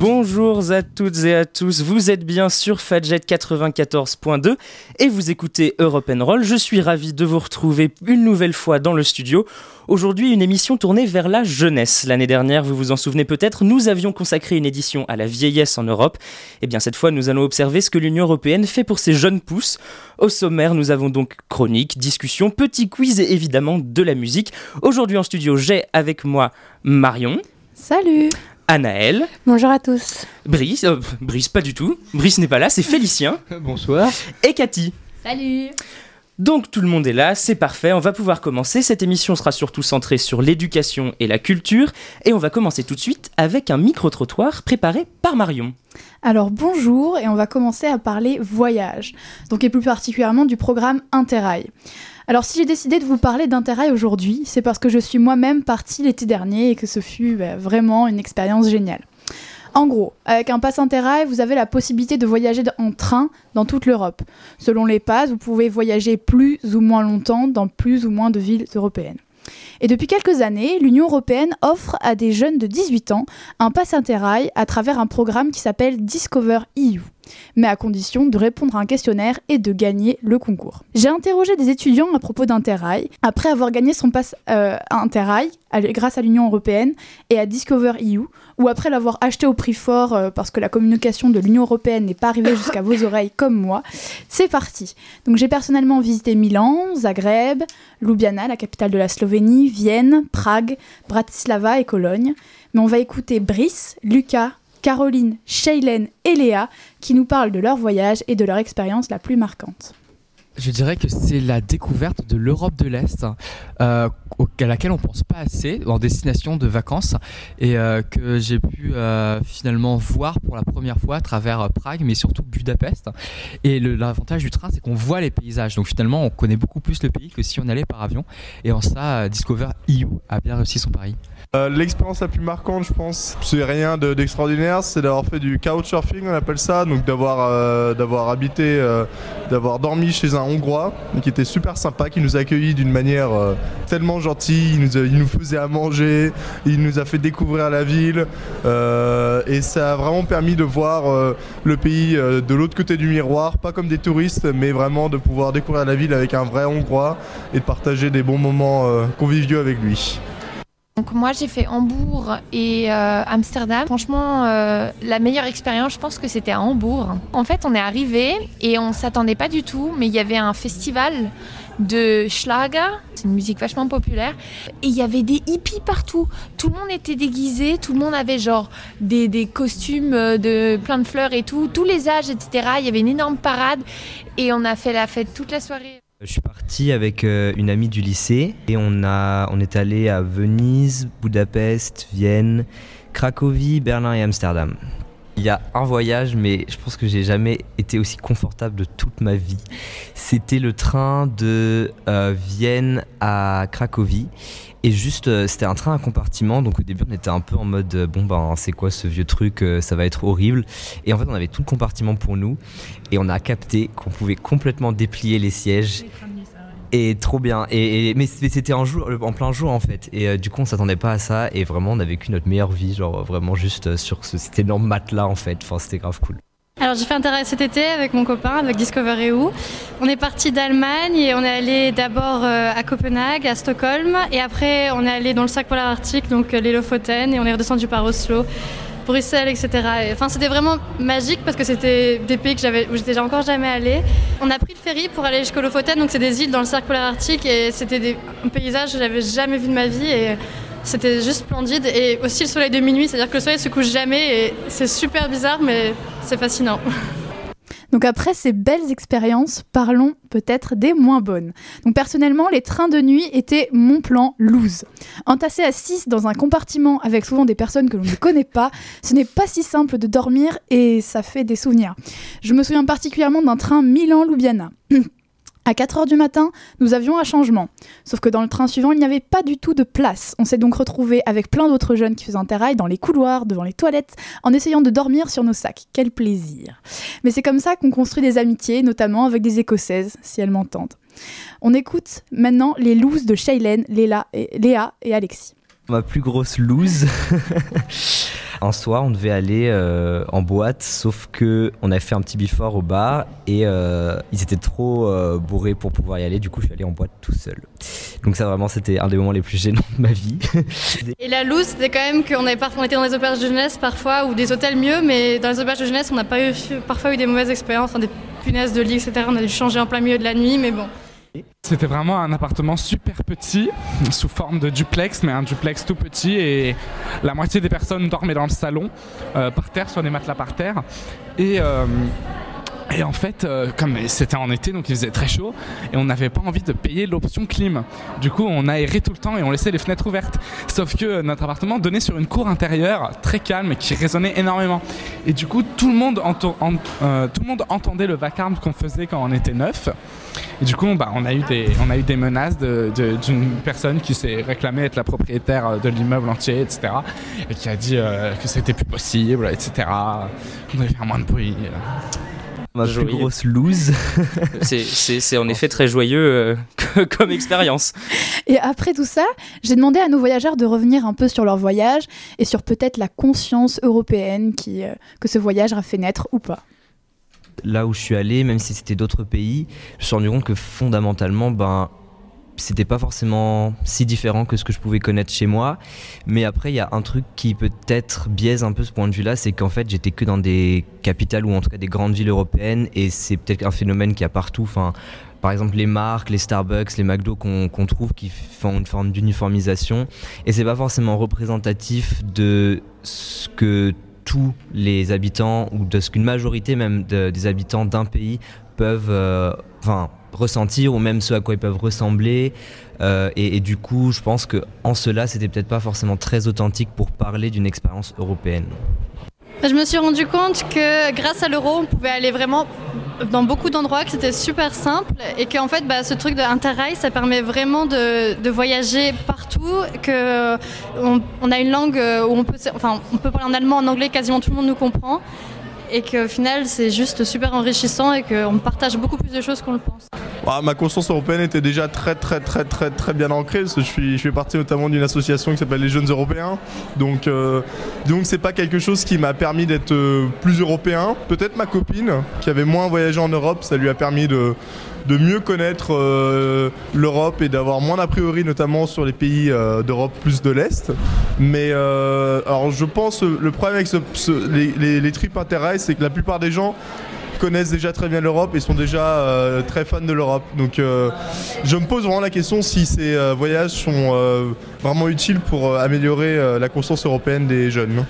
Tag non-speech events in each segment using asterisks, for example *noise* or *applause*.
Bonjour à toutes et à tous, vous êtes bien sur Fadjet 94.2 et vous écoutez Europe Roll. Je suis ravi de vous retrouver une nouvelle fois dans le studio. Aujourd'hui, une émission tournée vers la jeunesse. L'année dernière, vous vous en souvenez peut-être, nous avions consacré une édition à la vieillesse en Europe. Et eh bien cette fois, nous allons observer ce que l'Union européenne fait pour ses jeunes pousses. Au sommaire, nous avons donc chronique, discussion, petit quiz et évidemment de la musique. Aujourd'hui en studio, j'ai avec moi Marion. Salut Anaël. Bonjour à tous. Brice, euh, Brice pas du tout. Brice n'est pas là, c'est Félicien. *laughs* Bonsoir. Et Cathy. Salut. Donc tout le monde est là, c'est parfait, on va pouvoir commencer. Cette émission sera surtout centrée sur l'éducation et la culture. Et on va commencer tout de suite avec un micro-trottoir préparé par Marion. Alors bonjour, et on va commencer à parler voyage, donc et plus particulièrement du programme Interrail. Alors si j'ai décidé de vous parler d'Interrail aujourd'hui, c'est parce que je suis moi-même partie l'été dernier et que ce fut bah, vraiment une expérience géniale. En gros, avec un pass Interrail, vous avez la possibilité de voyager en train dans toute l'Europe. Selon les passes, vous pouvez voyager plus ou moins longtemps dans plus ou moins de villes européennes. Et depuis quelques années, l'Union européenne offre à des jeunes de 18 ans un pass Interrail à travers un programme qui s'appelle Discover EU mais à condition de répondre à un questionnaire et de gagner le concours. J'ai interrogé des étudiants à propos d'Interrail, après avoir gagné son pass euh, Interrail grâce à l'Union européenne et à Discover EU, ou après l'avoir acheté au prix fort euh, parce que la communication de l'Union européenne n'est pas arrivée jusqu'à vos oreilles comme moi. C'est parti. Donc j'ai personnellement visité Milan, Zagreb, Ljubljana, la capitale de la Slovénie, Vienne, Prague, Bratislava et Cologne. Mais on va écouter Brice, Lucas, Caroline, Shaylen et Léa qui nous parlent de leur voyage et de leur expérience la plus marquante. Je dirais que c'est la découverte de l'Europe de l'Est, euh, à laquelle on pense pas assez en destination de vacances, et euh, que j'ai pu euh, finalement voir pour la première fois à travers Prague, mais surtout Budapest. Et l'avantage du train, c'est qu'on voit les paysages. Donc finalement, on connaît beaucoup plus le pays que si on allait par avion. Et en ça, Discover EU a bien réussi son pari. Euh, l'expérience la plus marquante, je pense, c'est rien d'extraordinaire, c'est d'avoir fait du couchsurfing, on appelle ça, donc d'avoir euh, habité, euh, d'avoir dormi chez un Hongrois, qui était super sympa, qui nous a accueillis d'une manière tellement gentille, il nous, il nous, faisait à manger, il nous a fait découvrir la ville, et ça a vraiment permis de voir le pays de l'autre côté du miroir, pas comme des touristes, mais vraiment de pouvoir découvrir la ville avec un vrai Hongrois et de partager des bons moments conviviaux avec lui. Donc moi j'ai fait Hambourg et euh, Amsterdam. Franchement, euh, la meilleure expérience, je pense que c'était à Hambourg. En fait, on est arrivé et on s'attendait pas du tout, mais il y avait un festival de Schlager, c'est une musique vachement populaire, et il y avait des hippies partout. Tout le monde était déguisé, tout le monde avait genre des, des costumes de plein de fleurs et tout, tous les âges, etc. Il y avait une énorme parade et on a fait la fête toute la soirée. Je suis parti avec euh, une amie du lycée et on, a, on est allé à Venise, Budapest, Vienne, Cracovie, Berlin et Amsterdam. Il y a un voyage, mais je pense que j'ai jamais été aussi confortable de toute ma vie. C'était le train de euh, Vienne à Cracovie. Et juste, euh, c'était un train à compartiment, donc au début on était un peu en mode bon ben c'est quoi ce vieux truc, ça va être horrible. Et en fait on avait tout le compartiment pour nous et on a capté qu'on pouvait complètement déplier les sièges. Et trop bien. Et, mais c'était en, en plein jour en fait. Et euh, du coup, on s'attendait pas à ça. Et vraiment, on a vécu notre meilleure vie, genre vraiment juste euh, sur ce, cet énorme matelas en fait. C'était grave cool. Alors j'ai fait un cet été avec mon copain, avec Discover. On est parti d'Allemagne et on est allé d'abord euh, à Copenhague, à Stockholm, et après on est allé dans le sac polaire arctique, donc les Lofoten, et on est redescendu par Oslo. Bruxelles, etc. c'était vraiment magique parce que c'était des pays que j'avais, où j'étais encore jamais allée. On a pris le ferry pour aller jusqu'au Lofoten, donc c'est des îles dans le cercle polaire arctique et c'était des paysages que j'avais jamais vu de ma vie et c'était juste splendide. Et aussi le soleil de minuit, c'est-à-dire que le soleil se couche jamais et c'est super bizarre, mais c'est fascinant. *laughs* Donc après ces belles expériences, parlons peut-être des moins bonnes. Donc personnellement, les trains de nuit étaient mon plan loose. Entassé à 6 dans un compartiment avec souvent des personnes que l'on ne connaît pas, ce n'est pas si simple de dormir et ça fait des souvenirs. Je me souviens particulièrement d'un train Milan-Ljubljana. À 4h du matin, nous avions un changement. Sauf que dans le train suivant, il n'y avait pas du tout de place. On s'est donc retrouvés avec plein d'autres jeunes qui faisaient un terrail dans les couloirs, devant les toilettes, en essayant de dormir sur nos sacs. Quel plaisir. Mais c'est comme ça qu'on construit des amitiés, notamment avec des Écossaises, si elles m'entendent. On écoute maintenant les looses de et, Léa et Alexis. Ma plus grosse loose. *laughs* En soi, on devait aller euh, en boîte, sauf que on a fait un petit before au bar et euh, ils étaient trop euh, bourrés pour pouvoir y aller. Du coup, je suis allé en boîte tout seul. Donc ça, vraiment, c'était un des moments les plus gênants de ma vie. *laughs* et la loose, c'était quand même qu'on avait parfois, on était dans des auberges de jeunesse parfois ou des hôtels mieux, mais dans les auberges de jeunesse, on n'a pas eu, parfois eu des mauvaises expériences, des punaises de lit, etc. On a dû changer en plein milieu de la nuit, mais bon. C'était vraiment un appartement super petit, sous forme de duplex, mais un duplex tout petit, et la moitié des personnes dormaient dans le salon, euh, par terre, sur des matelas par terre. Et euh, et en fait, euh, comme c'était en été, donc il faisait très chaud, et on n'avait pas envie de payer l'option clim. Du coup, on aérait tout le temps et on laissait les fenêtres ouvertes. Sauf que notre appartement donnait sur une cour intérieure très calme qui résonnait énormément. Et du coup, tout le monde, euh, tout le monde entendait le vacarme qu'on faisait quand on était neuf. Et du coup, bah, on, a eu des, on a eu des menaces d'une personne qui s'est réclamée être la propriétaire de l'immeuble entier, etc. Et qui a dit euh, que c'était plus possible, etc. Qu'on devait faire moins de bruit ma plus grosse lose. *laughs* c'est en effet très joyeux euh, *laughs* comme expérience. Et après tout ça, j'ai demandé à nos voyageurs de revenir un peu sur leur voyage et sur peut-être la conscience européenne qui, euh, que ce voyage a fait naître ou pas. Là où je suis allé, même si c'était d'autres pays, je me suis rendu compte que fondamentalement, ben, c'était pas forcément si différent que ce que je pouvais connaître chez moi. Mais après, il y a un truc qui peut-être biaise un peu ce point de vue-là, c'est qu'en fait, j'étais que dans des capitales ou en tout cas des grandes villes européennes, et c'est peut-être un phénomène qui a partout. Enfin, par exemple, les marques, les Starbucks, les McDo qu'on trouve qui font une forme d'uniformisation, et c'est pas forcément représentatif de ce que tous les habitants ou de ce qu'une majorité même des habitants d'un pays peuvent, euh, ressentir ou même ce à quoi ils peuvent ressembler. Euh, et, du coup, je pense que en cela, c'était peut-être pas forcément très authentique pour parler d'une expérience européenne. Je me suis rendu compte que grâce à l'euro, on pouvait aller vraiment dans beaucoup d'endroits, que c'était super simple et qu'en fait, bah, ce truc d'Interrail, ça permet vraiment de, voyager partout, que on, a une langue où on peut, enfin, on peut parler en allemand, en anglais, quasiment tout le monde nous comprend et qu'au final c'est juste super enrichissant et qu'on partage beaucoup plus de choses qu'on le pense. Ah, ma conscience européenne était déjà très très très très très bien ancrée je, suis, je fais partie notamment d'une association qui s'appelle les Jeunes Européens. Donc euh, donc c'est pas quelque chose qui m'a permis d'être euh, plus européen. Peut-être ma copine qui avait moins voyagé en Europe, ça lui a permis de de mieux connaître euh, l'Europe et d'avoir moins d'a priori notamment sur les pays euh, d'Europe plus de l'Est. Mais alors je pense le problème avec les, les, les tripes c'est que la plupart des gens connaissent déjà très bien l'Europe et sont déjà très fans de l'Europe. Donc je me pose vraiment la question si ces voyages sont vraiment utiles pour améliorer la conscience européenne des jeunes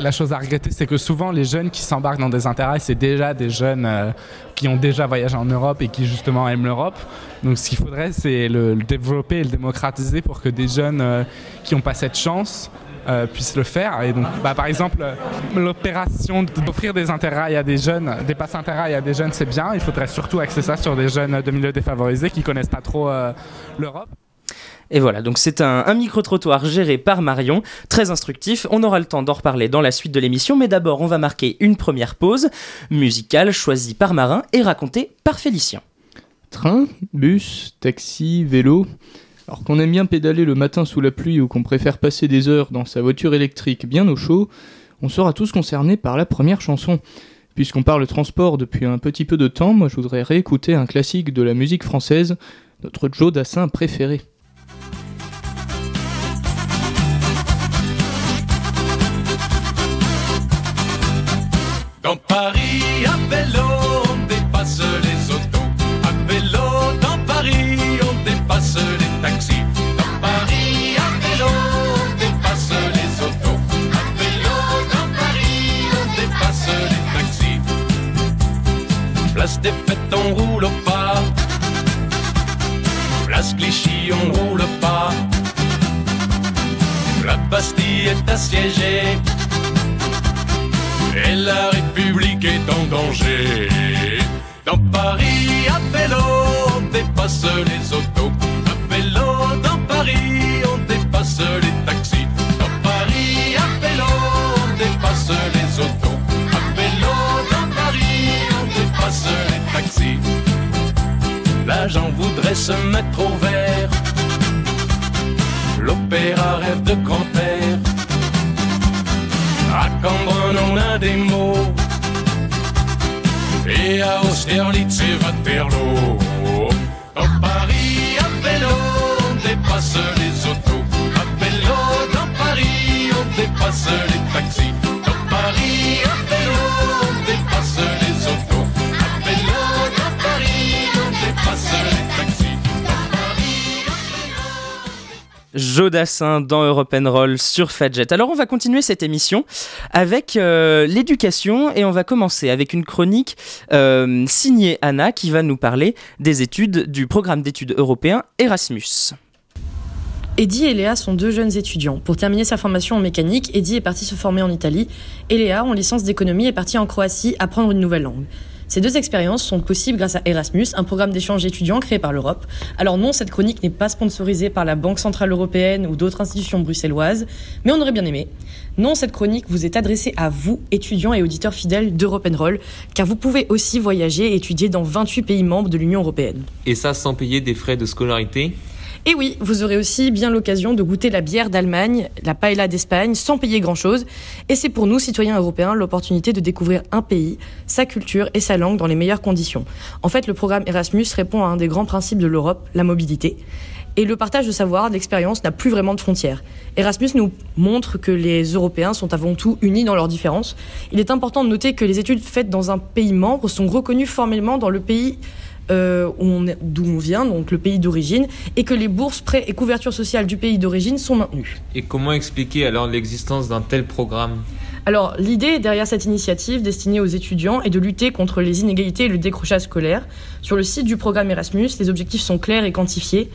la chose à regretter, c'est que souvent les jeunes qui s'embarquent dans des intérêts, c'est déjà des jeunes euh, qui ont déjà voyagé en Europe et qui justement aiment l'Europe. Donc ce qu'il faudrait, c'est le, développer et le démocratiser pour que des jeunes euh, qui n'ont pas cette chance euh, puissent le faire. Et donc, bah, par exemple, l'opération d'offrir des intérêts à des jeunes, des passes intérêts à des jeunes, c'est bien. Il faudrait surtout axer ça sur des jeunes de milieux défavorisés qui connaissent pas trop l'Europe. Et voilà, donc c'est un, micro-trottoir géré par Marion, très instructif. On aura le temps d'en reparler dans la suite de l'émission, mais d'abord on va marquer une première pause musicale choisie par Marin et racontée par Félicien. Train, bus, taxi, vélo. Alors qu'on aime bien pédaler le matin sous la pluie ou qu'on préfère passer des heures dans sa voiture électrique bien au chaud, on sera tous concernés par la première chanson. Puisqu'on parle transport depuis un petit peu de temps, moi je voudrais réécouter un classique de la musique française, notre Joe Dassin préféré. Dans Paris, à vélo, on dépasse les autos. À vélo, dans Paris, Place des fêtes, on roule pas. Place Clichy, on roule pas. La Bastille est assiégée et la République est en danger. Dans Paris, à vélo, dépasse les autos. À vélo dans Paris, on dépasse les les taxis. L'agent voudrait se mettre au vert. L'opéra rêve de grand-père. Jodassin dans Europe Roll sur Fadjet. Alors on va continuer cette émission avec euh, l'éducation et on va commencer avec une chronique euh, signée Anna qui va nous parler des études du programme d'études européen Erasmus. Eddie et Léa sont deux jeunes étudiants. Pour terminer sa formation en mécanique, Eddie est parti se former en Italie et Léa, en licence d'économie, est partie en Croatie apprendre une nouvelle langue. Ces deux expériences sont possibles grâce à Erasmus, un programme d'échange étudiants créé par l'Europe. Alors non, cette chronique n'est pas sponsorisée par la Banque Centrale Européenne ou d'autres institutions bruxelloises, mais on aurait bien aimé. Non, cette chronique vous est adressée à vous, étudiants et auditeurs fidèles d'Europe Roll, car vous pouvez aussi voyager et étudier dans 28 pays membres de l'Union Européenne. Et ça sans payer des frais de scolarité? Et oui, vous aurez aussi bien l'occasion de goûter la bière d'Allemagne, la paella d'Espagne, sans payer grand-chose. Et c'est pour nous, citoyens européens, l'opportunité de découvrir un pays, sa culture et sa langue dans les meilleures conditions. En fait, le programme Erasmus répond à un des grands principes de l'Europe, la mobilité. Et le partage de savoir, d'expérience n'a plus vraiment de frontières. Erasmus nous montre que les Européens sont avant tout unis dans leurs différences. Il est important de noter que les études faites dans un pays membre sont reconnues formellement dans le pays euh, d'où on vient, donc le pays d'origine, et que les bourses, prêts et couverture sociale du pays d'origine sont maintenues. Et comment expliquer alors l'existence d'un tel programme? Alors, l'idée derrière cette initiative destinée aux étudiants est de lutter contre les inégalités et le décrochage scolaire. Sur le site du programme Erasmus, les objectifs sont clairs et quantifiés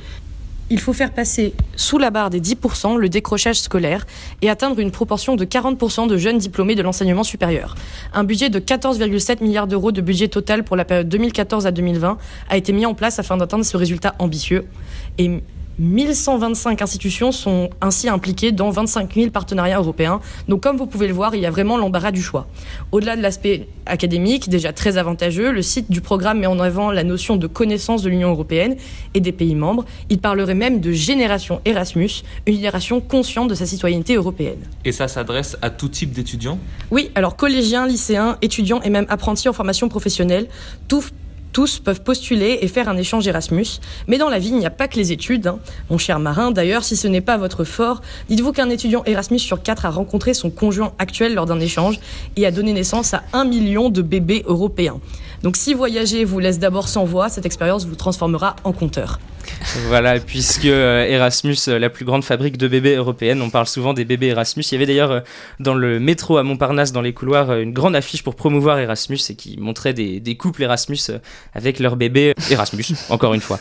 il faut faire passer sous la barre des 10% le décrochage scolaire et atteindre une proportion de 40% de jeunes diplômés de l'enseignement supérieur. Un budget de 14,7 milliards d'euros de budget total pour la période 2014 à 2020 a été mis en place afin d'atteindre ce résultat ambitieux. 1125 institutions sont ainsi impliquées dans 25 000 partenariats européens. Donc comme vous pouvez le voir, il y a vraiment l'embarras du choix. Au-delà de l'aspect académique, déjà très avantageux, le site du programme met en avant la notion de connaissance de l'Union européenne et des pays membres. Il parlerait même de génération Erasmus, une génération consciente de sa citoyenneté européenne. Et ça s'adresse à tout type d'étudiants? Oui, alors collégiens, lycéens, étudiants et même apprentis en formation professionnelle, tout tous peuvent postuler et faire un échange Erasmus. Mais dans la vie, il n'y a pas que les études. hein. Mon cher marin, d'ailleurs, si ce n'est pas votre fort, dites-vous qu'un étudiant Erasmus sur quatre a rencontré son conjoint actuel lors d'un échange et a donné naissance à un million de bébés européens. Donc si voyager vous laisse d'abord sans voix, cette expérience vous transformera en compteur. Voilà, puisque euh, Erasmus, euh, la plus grande fabrique de bébés européenne, on parle souvent des bébés Erasmus. Il y avait d'ailleurs euh, dans le métro à Montparnasse, dans les couloirs, une grande affiche pour promouvoir Erasmus et qui montrait des, des couples Erasmus avec leurs bébés Erasmus, *laughs* encore une fois.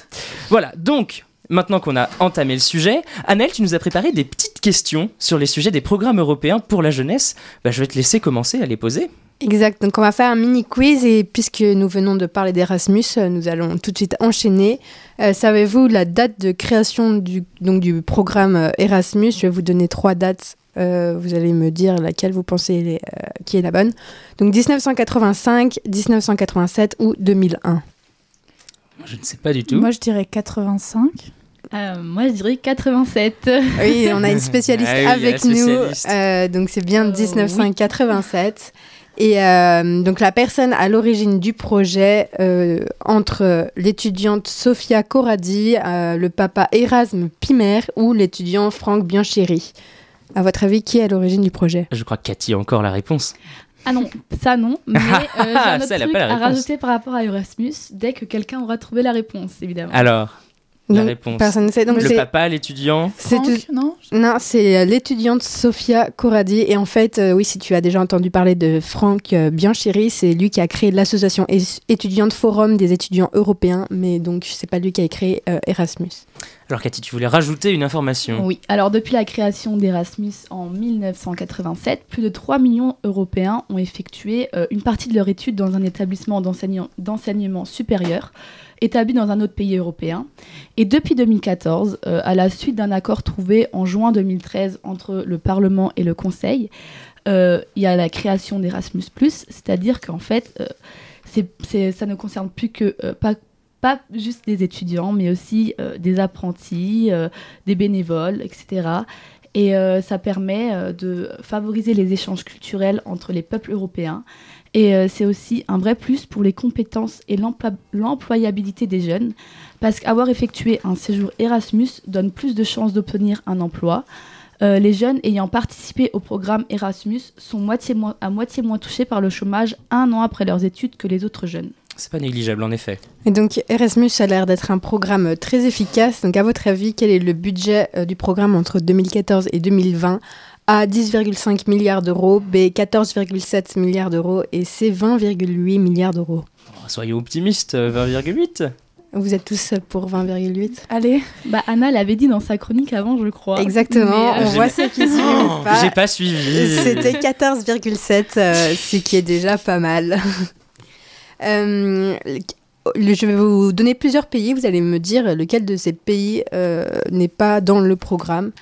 Voilà, donc. Maintenant qu'on a entamé le sujet, Annelle, tu nous as préparé des petites questions sur les sujets des programmes européens pour la jeunesse. Bah, je vais te laisser commencer à les poser. Exact, donc on va faire un mini quiz et puisque nous venons de parler d'Erasmus, euh, nous allons tout de suite enchaîner. Euh, Savez-vous la date de création du, donc, du programme euh, Erasmus? Je vais vous donner trois dates. Euh, vous allez me dire laquelle vous pensez les- euh, qui est la bonne. Donc 1985, 1987 ou 2001. Je ne sais pas du tout. Moi, je dirais 85. Euh, moi, je dirais 87. Oui, on a une spécialiste *laughs* Ah oui, avec nous. spécialiste. Euh, donc c'est bien Euh, 1987. Et euh, donc la personne à l'origine du projet, euh, entre l'étudiante Sofia Corradi, euh, le papa Erasme Pimer ou l'étudiant Franck Biancheri. À votre avis, qui est à l'origine du projet? Je crois que Cathy a encore la réponse. Ah non, ça non. *laughs* Mais euh, j'ai un autre Ça, elle a truc pas la à rajouter par rapport à Erasmus dès que quelqu'un aura trouvé la réponse, évidemment. Alors, la Donc, réponse. personne ne sait. Donc le c'est- papa, l'étudiant. C'est non Non, c'est euh, l'étudiante Sofia Corradi. Et en fait, euh, oui, si tu as déjà entendu parler de Franck euh, Biancheri, c'est lui qui a créé l'association étudiante Forum des étudiants européens. Mais donc, c'est pas lui qui a créé euh, Erasmus. Alors Cathy, tu voulais rajouter une information. Oui, alors depuis la création d'Erasmus en 1987, plus de 3 millions Européens ont effectué euh, une partie de leur étude dans un établissement d'enseigne- d'enseignement supérieur. Établi dans un autre pays européen. Et depuis 2014, euh, à la suite d'un accord trouvé en juin 2013 entre le Parlement et le Conseil, euh, il y a la création d'Erasmus, c'est-à-dire qu'en fait, euh, ça ne concerne plus que pas, pas juste des étudiants, mais aussi des apprentis, des bénévoles, etc. Et ça permet de favoriser les échanges culturels entre les peuples européens. Et euh, c'est aussi un vrai plus pour les compétences et l'employabilité des jeunes, parce qu'avoir effectué un séjour Erasmus donne plus de chances d'obtenir un emploi. Euh, les jeunes ayant participé au programme Erasmus sont moitié moins- à moitié moins touchés par le chômage un an après leurs études que les autres jeunes. C'est pas négligeable en effet. Et donc Erasmus a l'air d'être un programme très efficace. Donc à votre avis, quel est le budget euh, du programme entre 2014 et 2020 A 10,5 milliards d'euros, B 14,7 milliards d'euros et C 20,8 milliards d'euros. Oh, Soyons optimistes, euh, 20,8 Vous êtes tous pour 20,8 Allez, bah Anna l'avait dit dans sa chronique avant, je crois. Exactement, Mais, euh, on voit ceux qui suivent Oh, ou pas. J'ai pas suivi. C'était 14,7, euh, ce qui est déjà pas mal. *laughs* Euh, je vais vous donner plusieurs pays, vous allez me dire lequel de ces pays euh, n'est pas dans le programme.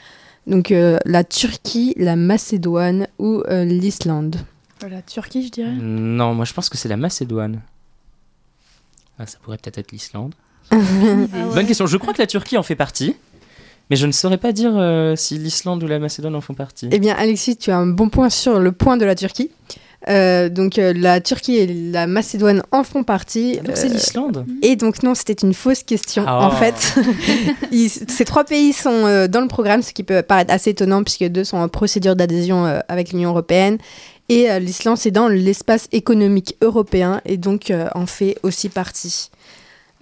Donc euh, la Turquie, la Macédoine ou euh, l'Islande. La Turquie, je dirais. Non, moi je pense que c'est la Macédoine. Ah, ça pourrait peut-être être l'Islande. *laughs* Ah Bonne question. Je crois que la Turquie en fait partie, mais je ne saurais pas dire euh, si l'Islande ou la Macédoine en font partie. Eh bien, Alexis, tu as un bon point sur le point de la Turquie. Euh, donc, euh, la Turquie et la Macédoine en font partie. donc c'est Euh, l'Islande Et donc, non, c'était une fausse question. Ah. En fait, *laughs* Ils- ces trois pays sont dans le programme, ce qui peut paraître assez étonnant, puisque deux sont en procédure d'adhésion avec l'Union européenne. Et l'Islande, c'est dans l'espace économique européen, et donc en fait aussi partie.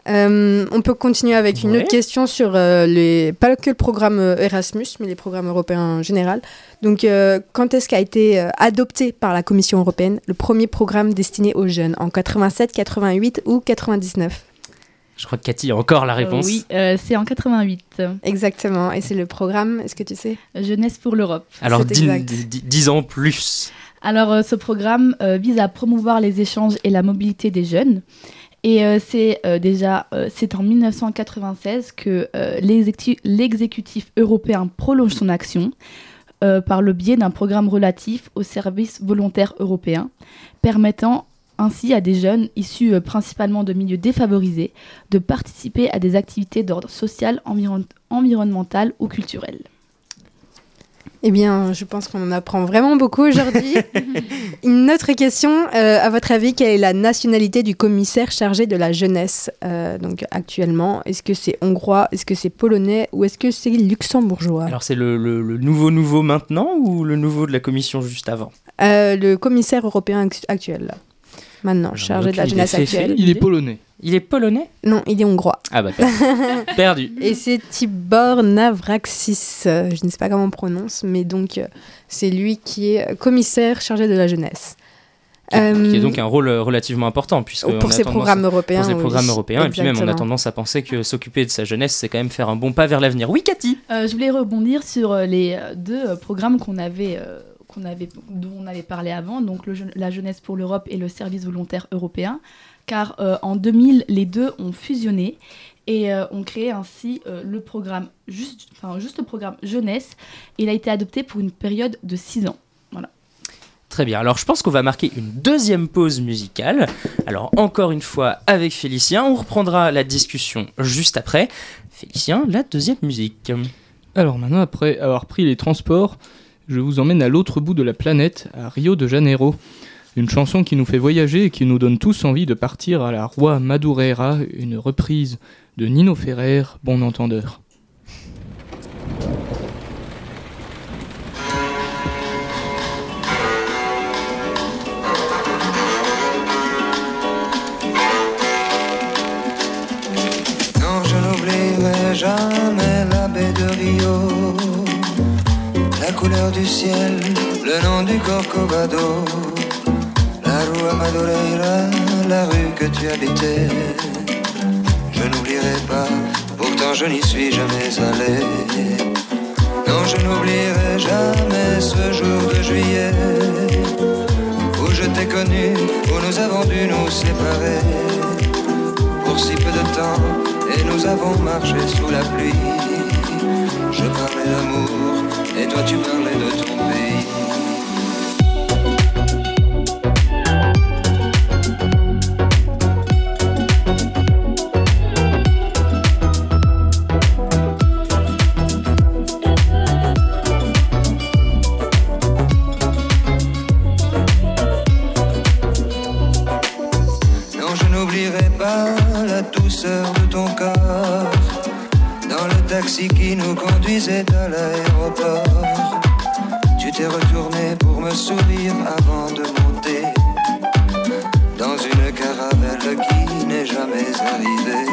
Euh, on peut continuer avec une Ouais. autre question sur euh, les, pas que le programme euh, Erasmus, mais les programmes européens en général. Donc, euh, quand est-ce qu'a été euh, adopté par la Commission européenne le premier programme destiné aux jeunes? En 87, 88 ou 99 Je crois que Cathy a encore la réponse. Euh, oui, euh, c'est en 88. Exactement, et c'est le programme, est-ce que tu sais? Jeunesse pour l'Europe. Alors C'est dis- exact. dis- dis- dis en plus. Alors, euh, ce programme euh, vise à promouvoir les échanges et la mobilité des jeunes. Et euh, c'est euh, déjà euh, c'est en 1996 que l'exécu- l'exécutif européen prolonge son action par le biais d'un programme relatif au service volontaire européen, permettant ainsi à des jeunes issus principalement de milieux défavorisés de participer à des activités d'ordre social, environ- environnemental ou culturel. Eh bien, je pense qu'on en apprend vraiment beaucoup aujourd'hui. *laughs* Une autre question, euh, à votre avis, quelle est la nationalité du commissaire chargé de la jeunesse euh, donc actuellement? Est-ce que c'est hongrois, est-ce que c'est polonais? Ou est-ce que c'est luxembourgeois? Alors c'est le, le- le nouveau nouveau maintenant ou le nouveau de la commission juste avant? Euh, Le commissaire européen act- actuel. Maintenant, chargé de la jeunesse actuelle. Il est polonais. Il est polonais Non, il est hongrois. Ah bah perdu. *laughs* perdu. Et c'est Tibor Navraxis, euh, je ne sais pas comment on prononce, mais donc euh, c'est lui qui est commissaire chargé de la jeunesse. Qui, qui Euh, a donc un rôle euh, relativement important puisque pour ces programmes européens, Pour ces oui. programmes européens et puis même on a tendance à penser que s'occuper de sa jeunesse c'est quand même faire un bon pas vers l'avenir. Oui Cathy? Euh, je voulais rebondir sur les deux programmes qu'on avait, qu'on avait, dont on avait parlé avant, donc le la jeunesse pour l'Europe et le service volontaire européen, car euh, en 2000 les deux ont fusionné et euh, ont créé ainsi euh, le programme juste, enfin juste le programme jeunesse. Il a été adopté pour une période de 6 ans. Voilà. Très bien, alors je pense qu'on va marquer une deuxième pause musicale. Alors encore une fois avec Félicien, on reprendra la discussion juste après. Félicien, la deuxième musique. Alors maintenant, après avoir pris les transports, je vous emmène à l'autre bout de la planète, à Rio de Janeiro. Une chanson qui nous fait voyager et qui nous donne tous envie de partir à la Roi Madureira, une reprise de Nino Ferrer, bon entendeur. Non, je n'oublierai jamais la baie de Rio, couleur du ciel, le nom du Corcovado, la rue Madureira, la rue que tu habitais. Je n'oublierai pas, pourtant je n'y suis jamais allé. Non, je n'oublierai jamais ce jour de juillet où je t'ai connu, où nous avons dû nous séparer. pour si peu de temps et nous avons marché sous la pluie. Je parlais d'amour et toi tu parlais de ton pays. N'est jamais arrivée.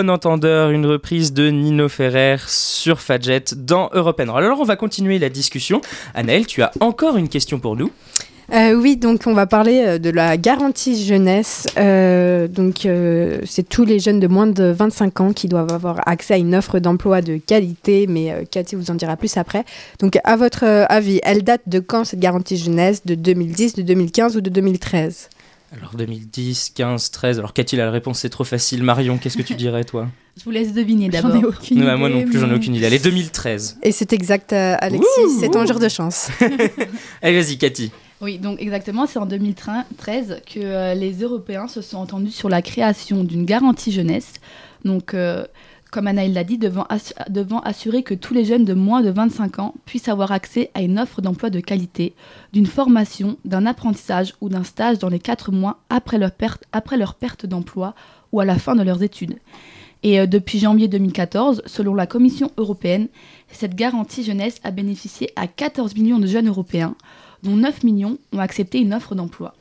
Bon entendeur, une reprise de Nino Ferrer sur Fadjet dans Europe. Alors on va continuer la discussion. Anaël, tu as encore une question pour nous Euh, oui, donc on va parler euh, de la garantie jeunesse. Euh, donc c'est tous les jeunes de moins de 25 ans qui doivent avoir accès à une offre d'emploi de qualité, mais Cathy vous en dira plus après. Donc à votre avis, elle date de quand cette garantie jeunesse? De 2010, de 2015 ou de 2013 Alors 2010, 15, 13. Alors Cathy, la réponse c'est trop facile. Marion, qu'est-ce que tu *laughs* dirais toi? Je vous laisse deviner J'en d'abord. ai aucune Ouais, Moi non plus, j'en ai aucune idée. Allez, 2013. Et c'est exact, euh, Alexis, Ouh, c'est ton jour de chance. *laughs* Allez, vas-y, Cathy. Oui, donc exactement, c'est en 2013 que euh, les Européens se sont entendus sur la création d'une garantie jeunesse. Donc, euh, comme Anaïl l'a dit, devant, assu- devant assurer que tous les jeunes de moins de 25 ans puissent avoir accès à une offre d'emploi de qualité, d'une formation, d'un apprentissage ou d'un stage dans les 4 mois après leur perte, après leur perte d'emploi ou à la fin de leurs études. Et euh, depuis janvier 2014, selon la Commission européenne, cette garantie jeunesse a bénéficié à 14 millions de jeunes européens, dont 9 millions ont accepté une offre d'emploi.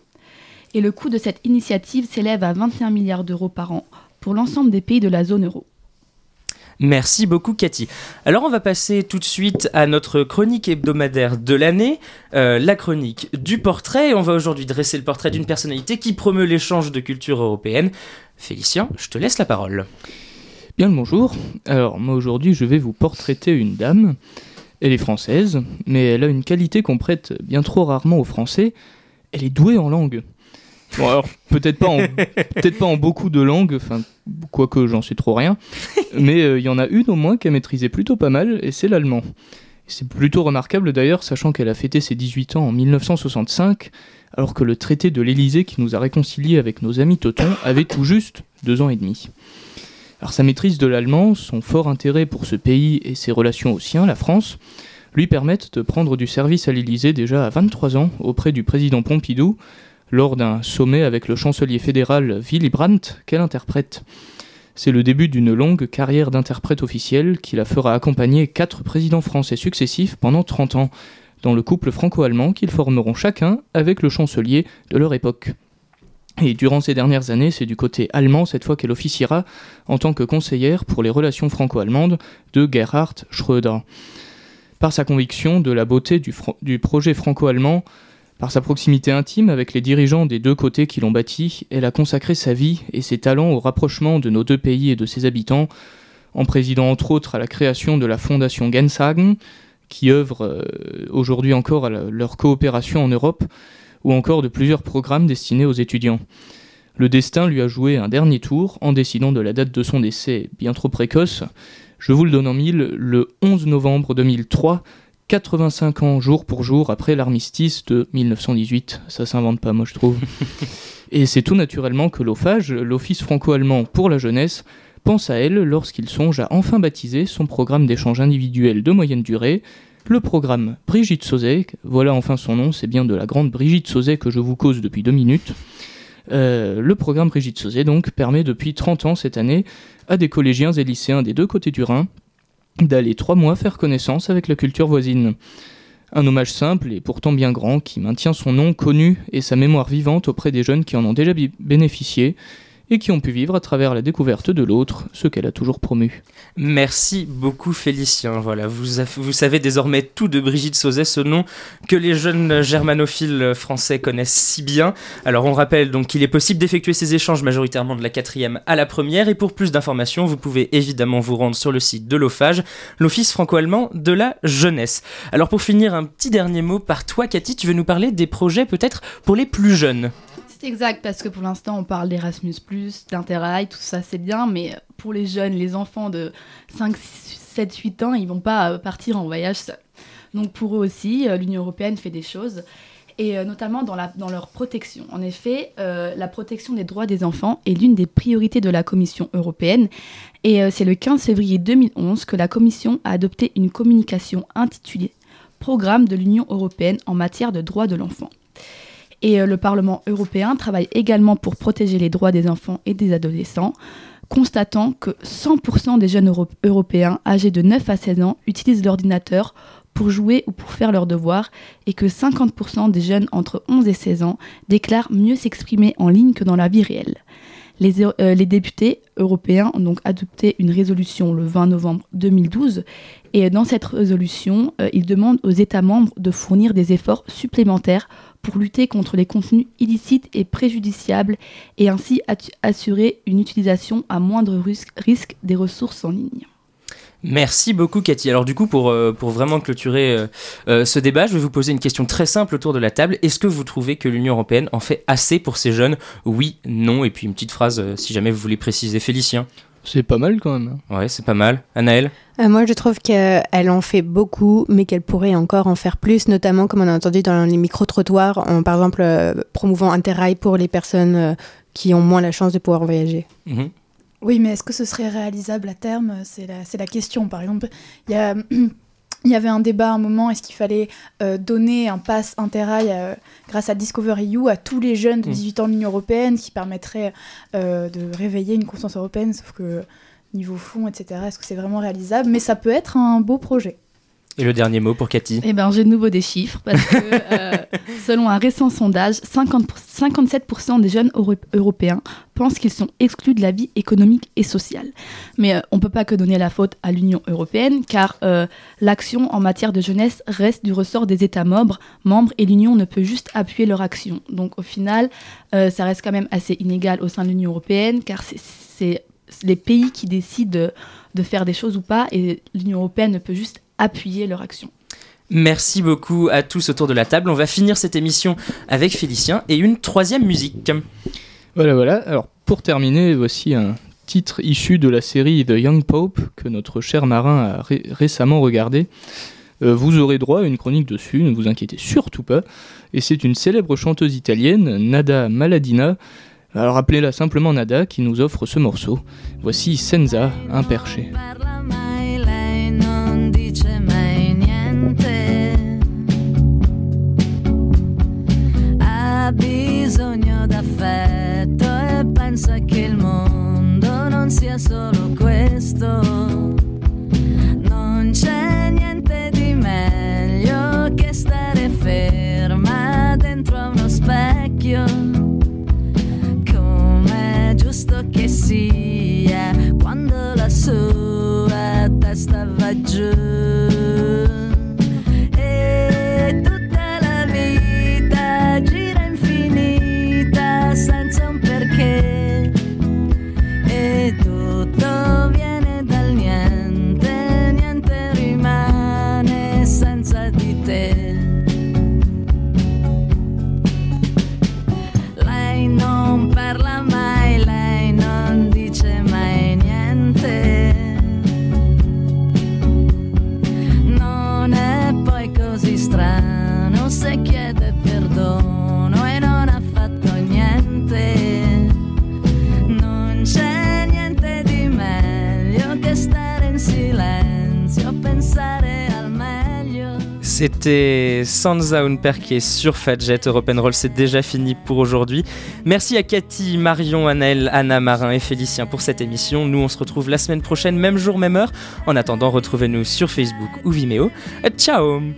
Et le coût de cette initiative s'élève à 21 milliards d'euros par an pour l'ensemble des pays de la zone euro. Merci beaucoup Cathy. Alors on va passer tout de suite à notre chronique hebdomadaire de l'année, euh, la chronique du portrait. On va aujourd'hui dresser le portrait d'une personnalité qui promeut l'échange de culture européenne. Félicien, je te laisse la parole. Bien le bonjour. Alors moi aujourd'hui je vais vous portraiter une dame. Elle est française, mais elle a une qualité qu'on prête bien trop rarement aux Français. Elle est douée en langue. Bon alors peut-être pas en beaucoup de langues, enfin quoique j'en sais trop rien, mais euh, il y en a une au moins qu'elle maîtrisait plutôt pas mal et c'est l'allemand. C'est plutôt remarquable d'ailleurs, sachant qu'elle a fêté ses 18 ans en 1965, alors que le traité de l'Élysée qui nous a réconciliés avec nos amis Teutons avait tout juste deux ans et demi. Alors sa maîtrise de l'allemand, son fort intérêt pour ce pays et ses relations au sien, la France, lui permettent de prendre du service à l'Élysée déjà à 23 ans auprès du président Pompidou, lors d'un sommet avec le chancelier fédéral Willy Brandt qu'elle interprète. C'est le début d'une longue carrière d'interprète officielle qui la fera accompagner quatre présidents français successifs pendant 30 ans, dans le couple franco-allemand qu'ils formeront chacun avec le chancelier de leur époque. Et durant ces dernières années, c'est du côté allemand cette fois qu'elle officiera en tant que conseillère pour les relations franco-allemandes de Gerhard Schröder. Par sa conviction de la beauté du, projet franco-allemand, par sa proximité intime avec les dirigeants des deux côtés qui l'ont bâti, elle a consacré sa vie et ses talents au rapprochement de nos deux pays et de ses habitants, en présidant entre autres à la création de la fondation Genshagen, qui œuvre euh, aujourd'hui encore à leur coopération en Europe, ou encore de plusieurs programmes destinés aux étudiants. Le destin lui a joué un dernier tour en décidant de la date de son décès bien trop précoce. Je vous le donne en mille, le 11 novembre 2003, 85 ans jour pour jour après l'armistice de 1918. Ça s'invente pas, moi je trouve. *laughs* Et c'est tout naturellement que l'OFAGE, l'Office franco-allemand pour la jeunesse, pense à elle lorsqu'il songe à enfin baptiser son programme d'échange individuel de moyenne durée, le programme Brigitte Sauzet. Voilà enfin son nom, c'est bien de la grande Brigitte Sauzet que je vous cause depuis deux minutes. Euh, le programme Brigitte Sauzet donc permet depuis 30 ans cette année à des collégiens et lycéens des deux côtés du Rhin d'aller trois mois faire connaissance avec la culture voisine. Un hommage simple et pourtant bien grand qui maintient son nom connu et sa mémoire vivante auprès des jeunes qui en ont déjà bénéficié et qui ont pu vivre à travers la découverte de l'autre, ce qu'elle a toujours promu. Merci beaucoup Félicien. Voilà, vous, vous savez désormais tout de Brigitte Sauzet, ce nom que les jeunes germanophiles français connaissent si bien. Alors on rappelle donc qu'il est possible d'effectuer ces échanges majoritairement de la quatrième à la première et pour plus d'informations vous pouvez évidemment vous rendre sur le site de l'OFAGE, l'Office franco-allemand de la jeunesse. Alors pour finir un petit dernier mot par toi Cathy, tu veux nous parler des projets peut-être pour les plus jeunes? C'est exact, parce que pour l'instant, on parle d'Erasmus, d'Interrail, tout ça, c'est bien, mais pour les jeunes, les enfants de 5, 7, 8 ans, ils vont pas euh, partir en voyage seuls. Donc pour eux aussi, euh, l'Union européenne fait des choses, et euh, notamment dans, leur protection. En effet, la protection des droits des enfants est l'une des priorités de la Commission européenne, et c'est le 15 février 2011 que la Commission a adopté une communication intitulée Programme de l'Union européenne en matière de droits de l'enfant. Et euh, le Parlement européen travaille également pour protéger les droits des enfants et des adolescents, constatant que 100% des jeunes euro- européens âgés de 9 à 16 ans utilisent l'ordinateur pour jouer ou pour faire leurs devoirs et que 50% des jeunes entre 11 et 16 ans déclarent mieux s'exprimer en ligne que dans la vie réelle. Les, euh, les députés européens ont donc adopté une résolution le 20 novembre 2012 et dans cette résolution, euh, ils demandent aux États membres de fournir des efforts supplémentaires pour lutter contre les contenus illicites et préjudiciables et ainsi assurer une utilisation à moindre risque des ressources en ligne. Merci beaucoup Cathy. Alors du coup, pour, euh, pour vraiment clôturer euh, euh, ce débat, je vais vous poser une question très simple autour de la table. Est-ce que vous trouvez que l'Union Européenne en fait assez pour ces jeunes? Oui, non, et puis une petite phrase euh, si jamais vous voulez préciser. Félicien C'est pas mal quand même. Ouais, c'est pas mal. Anaël Euh, moi, je trouve qu'elle en fait beaucoup, mais qu'elle pourrait encore en faire plus, notamment comme on a entendu dans les micro-trottoirs, en, par exemple euh, promouvant Interrail pour les personnes euh, qui ont moins la chance de pouvoir voyager. Mhm. Oui, mais est-ce que ce serait réalisable à terme? C'est la, c'est la question. Par exemple, il y a. *clears throat* Il y avait un débat à un moment, est-ce qu'il fallait euh, donner un pass Interrail euh, grâce à Discovery You à tous les jeunes de Mm. 18 ans de l'Union Européenne qui permettrait euh, de réveiller une conscience européenne, sauf que niveau fond, etc., est-ce que c'est vraiment réalisable? Mais ça peut être un beau projet. Et le dernier mot pour Cathy Eh ben, j'ai de nouveau des chiffres parce que euh, *laughs* selon un récent sondage, 50 pour- 57% des jeunes euro- européens pensent qu'ils sont exclus de la vie économique et sociale. Mais euh, on ne peut pas que donner la faute à l'Union européenne car euh, l'action en matière de jeunesse reste du ressort des États membres, membres et l'Union ne peut juste appuyer leur action. Donc au final, ça reste quand même assez inégal au sein de l'Union européenne car c'est- c'est les pays qui décident de, de faire des choses ou pas et l'Union européenne ne peut juste appuyer leur action. Merci beaucoup à tous autour de la table. On va finir cette émission avec Félicien et une troisième musique. Voilà, voilà. Alors, pour terminer, voici un titre issu de la série The Young Pope que notre cher marin a ré- récemment regardé. Euh, vous aurez droit à une chronique dessus, ne vous inquiétez surtout pas. Et c'est une célèbre chanteuse italienne, Nada Maladina. Alors appelez-la simplement Nada qui nous offre ce morceau. Voici Senza, un perché. Quando la sua testa va giù. C'était Sansa Unperke sur Fadjet. Europe Roll, c'est déjà fini pour aujourd'hui. Merci à Cathy, Marion, Anaël, Anna, Marin et Félicien pour cette émission. Nous, on se retrouve la semaine prochaine, même jour, même heure. En attendant, retrouvez-nous sur Facebook ou Vimeo. Ciao